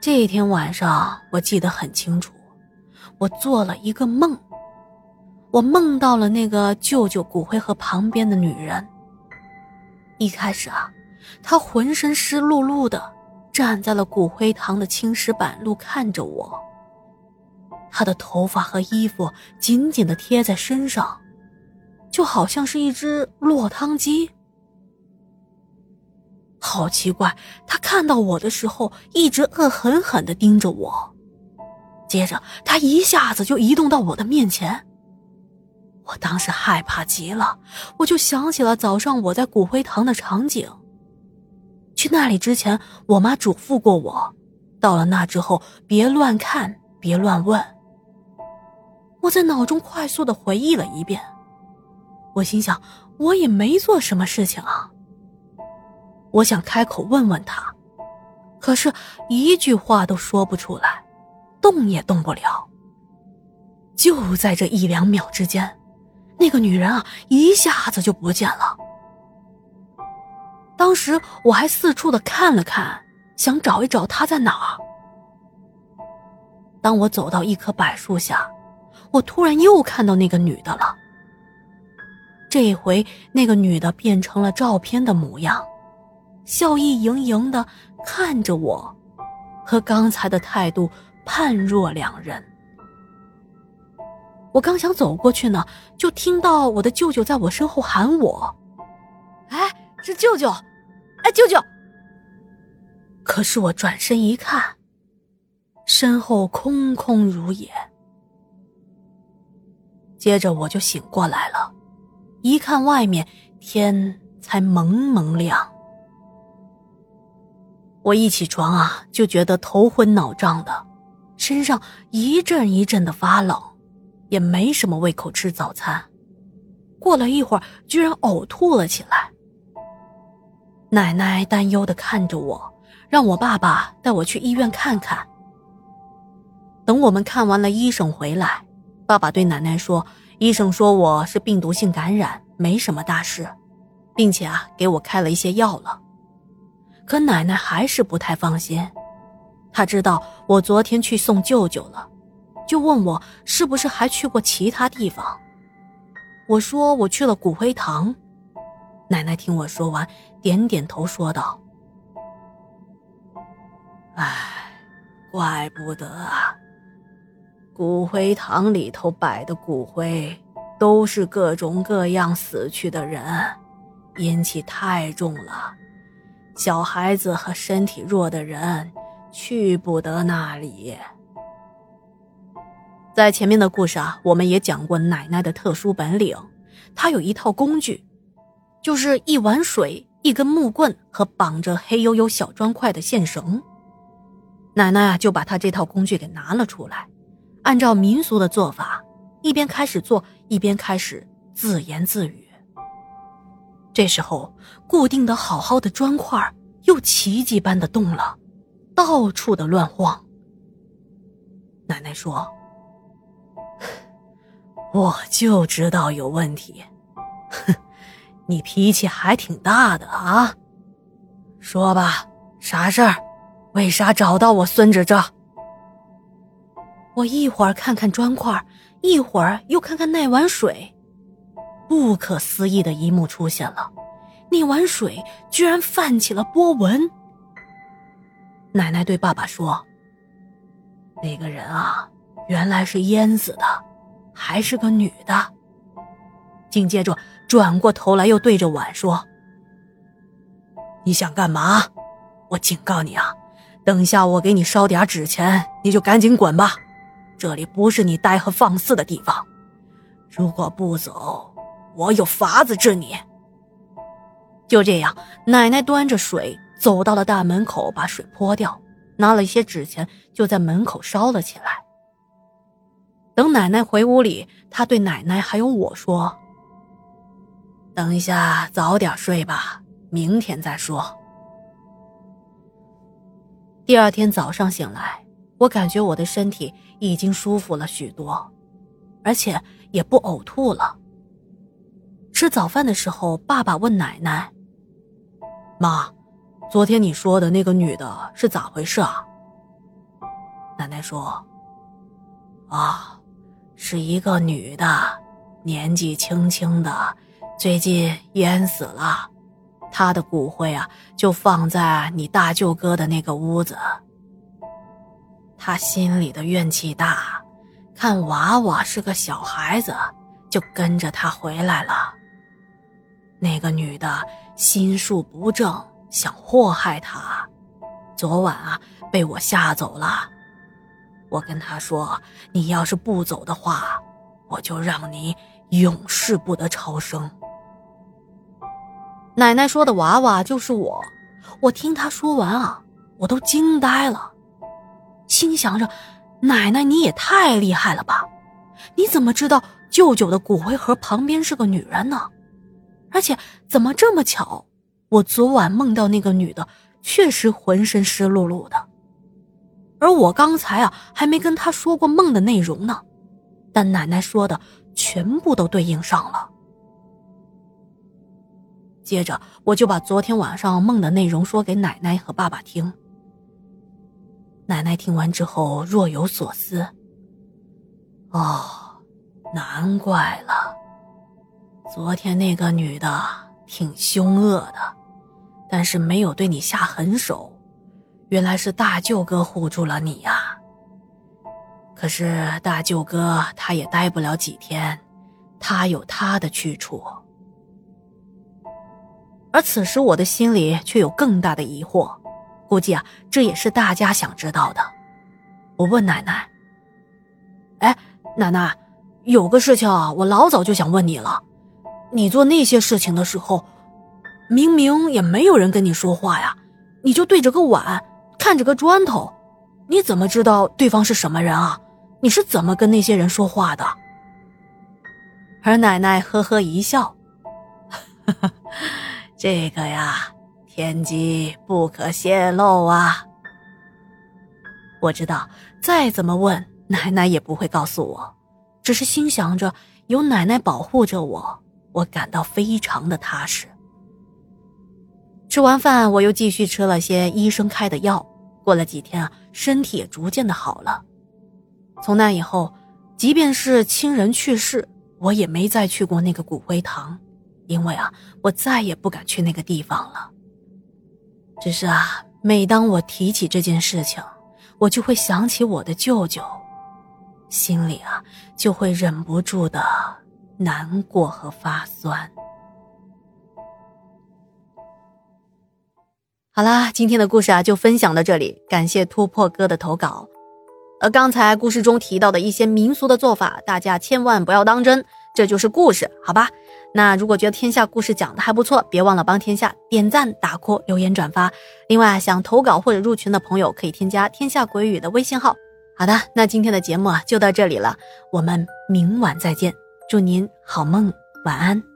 这天晚上我记得很清楚，我做了一个梦。我梦到了那个舅舅骨灰盒旁边的女人。一开始啊，她浑身湿漉漉的，站在了骨灰堂的青石板路看着我。她的头发和衣服紧紧的贴在身上，就好像是一只落汤鸡。好奇怪，他看到我的时候一直恶狠狠地盯着我，接着他一下子就移动到我的面前。我当时害怕极了，我就想起了早上我在骨灰堂的场景。去那里之前，我妈嘱咐过我，到了那之后别乱看，别乱问。我在脑中快速的回忆了一遍，我心想，我也没做什么事情啊。我想开口问问他，可是一句话都说不出来，动也动不了。就在这一两秒之间，那个女人啊，一下子就不见了。当时我还四处的看了看，想找一找她在哪儿。当我走到一棵柏树下，我突然又看到那个女的了。这回那个女的变成了照片的模样。笑意盈盈的看着我，和刚才的态度判若两人。我刚想走过去呢，就听到我的舅舅在我身后喊我：“哎，是舅舅！哎，舅舅！”可是我转身一看，身后空空如也。接着我就醒过来了，一看外面天才蒙蒙亮。我一起床啊，就觉得头昏脑胀的，身上一阵一阵的发冷，也没什么胃口吃早餐。过了一会儿，居然呕吐了起来。奶奶担忧的看着我，让我爸爸带我去医院看看。等我们看完了医生回来，爸爸对奶奶说：“医生说我是病毒性感染，没什么大事，并且啊，给我开了一些药了。”可奶奶还是不太放心，她知道我昨天去送舅舅了，就问我是不是还去过其他地方。我说我去了骨灰堂。奶奶听我说完，点点头说道：“哎，怪不得啊，骨灰堂里头摆的骨灰都是各种各样死去的人，阴气太重了。”小孩子和身体弱的人去不得那里。在前面的故事啊，我们也讲过奶奶的特殊本领，她有一套工具，就是一碗水、一根木棍和绑着黑黝黝小砖块的线绳。奶奶啊，就把她这套工具给拿了出来，按照民俗的做法，一边开始做，一边开始自言自语。这时候，固定的好好的砖块又奇迹般的动了，到处的乱晃。奶奶说：“我就知道有问题，哼，你脾气还挺大的啊。说吧，啥事儿？为啥找到我孙子这？”我一会儿看看砖块，一会儿又看看那碗水。不可思议的一幕出现了，那碗水居然泛起了波纹。奶奶对爸爸说：“那个人啊，原来是淹死的，还是个女的。”紧接着转过头来，又对着碗说：“你想干嘛？我警告你啊，等下我给你烧点纸钱，你就赶紧滚吧，这里不是你待和放肆的地方。如果不走。”我有法子治你。就这样，奶奶端着水走到了大门口，把水泼掉，拿了一些纸钱，就在门口烧了起来。等奶奶回屋里，她对奶奶还有我说：“等一下，早点睡吧，明天再说。”第二天早上醒来，我感觉我的身体已经舒服了许多，而且也不呕吐了。吃早饭的时候，爸爸问奶奶：“妈，昨天你说的那个女的是咋回事啊？奶奶说：“啊，是一个女的，年纪轻轻的，最近淹死了，她的骨灰啊就放在你大舅哥的那个屋子。他心里的怨气大，看娃娃是个小孩子，就跟着他回来了。那个女的心术不正。”想祸害他，昨晚啊被我吓走了。我跟他说：“你要是不走的话，我就让你永世不得超生。”奶奶说的娃娃就是我。我听他说完啊，我都惊呆了，心想着：“奶奶你也太厉害了吧！你怎么知道舅舅的骨灰盒旁边是个女人呢？而且怎么这么巧？”我昨晚梦到那个女的，确实浑身湿漉漉的，而我刚才啊还没跟她说过梦的内容呢，但奶奶说的全部都对应上了。接着我就把昨天晚上梦的内容说给奶奶和爸爸听。奶奶听完之后若有所思：“哦，难怪了，昨天那个女的挺凶恶的。”但是没有对你下狠手，原来是大舅哥护住了你呀。可是大舅哥他也待不了几天，他有他的去处。而此时我的心里却有更大的疑惑，估计啊这也是大家想知道的。我问奶奶：“哎，奶奶，有个事情啊，我老早就想问你了。你做那些事情的时候。”明明也没有人跟你说话呀，你就对着个碗，看着个砖头，你怎么知道对方是什么人啊？你是怎么跟那些人说话的？而奶奶呵呵一笑，这个呀，天机不可泄露啊。我知道，再怎么问，奶奶也不会告诉我，只是心想着有奶奶保护着我，我感到非常的踏实。吃完饭，我又继续吃了些医生开的药。过了几天啊，身体也逐渐的好了。从那以后，即便是亲人去世，我也没再去过那个骨灰堂，因为啊，我再也不敢去那个地方了。只是啊，每当我提起这件事情，我就会想起我的舅舅，心里啊就会忍不住的难过和发酸。好啦，今天的故事啊就分享到这里，感谢突破哥的投稿。而刚才故事中提到的一些民俗的做法，大家千万不要当真，这就是故事，好吧？那如果觉得天下故事讲的还不错，别忘了帮天下点赞、打 call、留言、转发。另外，想投稿或者入群的朋友可以添加天下鬼语的微信号。好的，那今天的节目啊就到这里了，我们明晚再见，祝您好梦，晚安。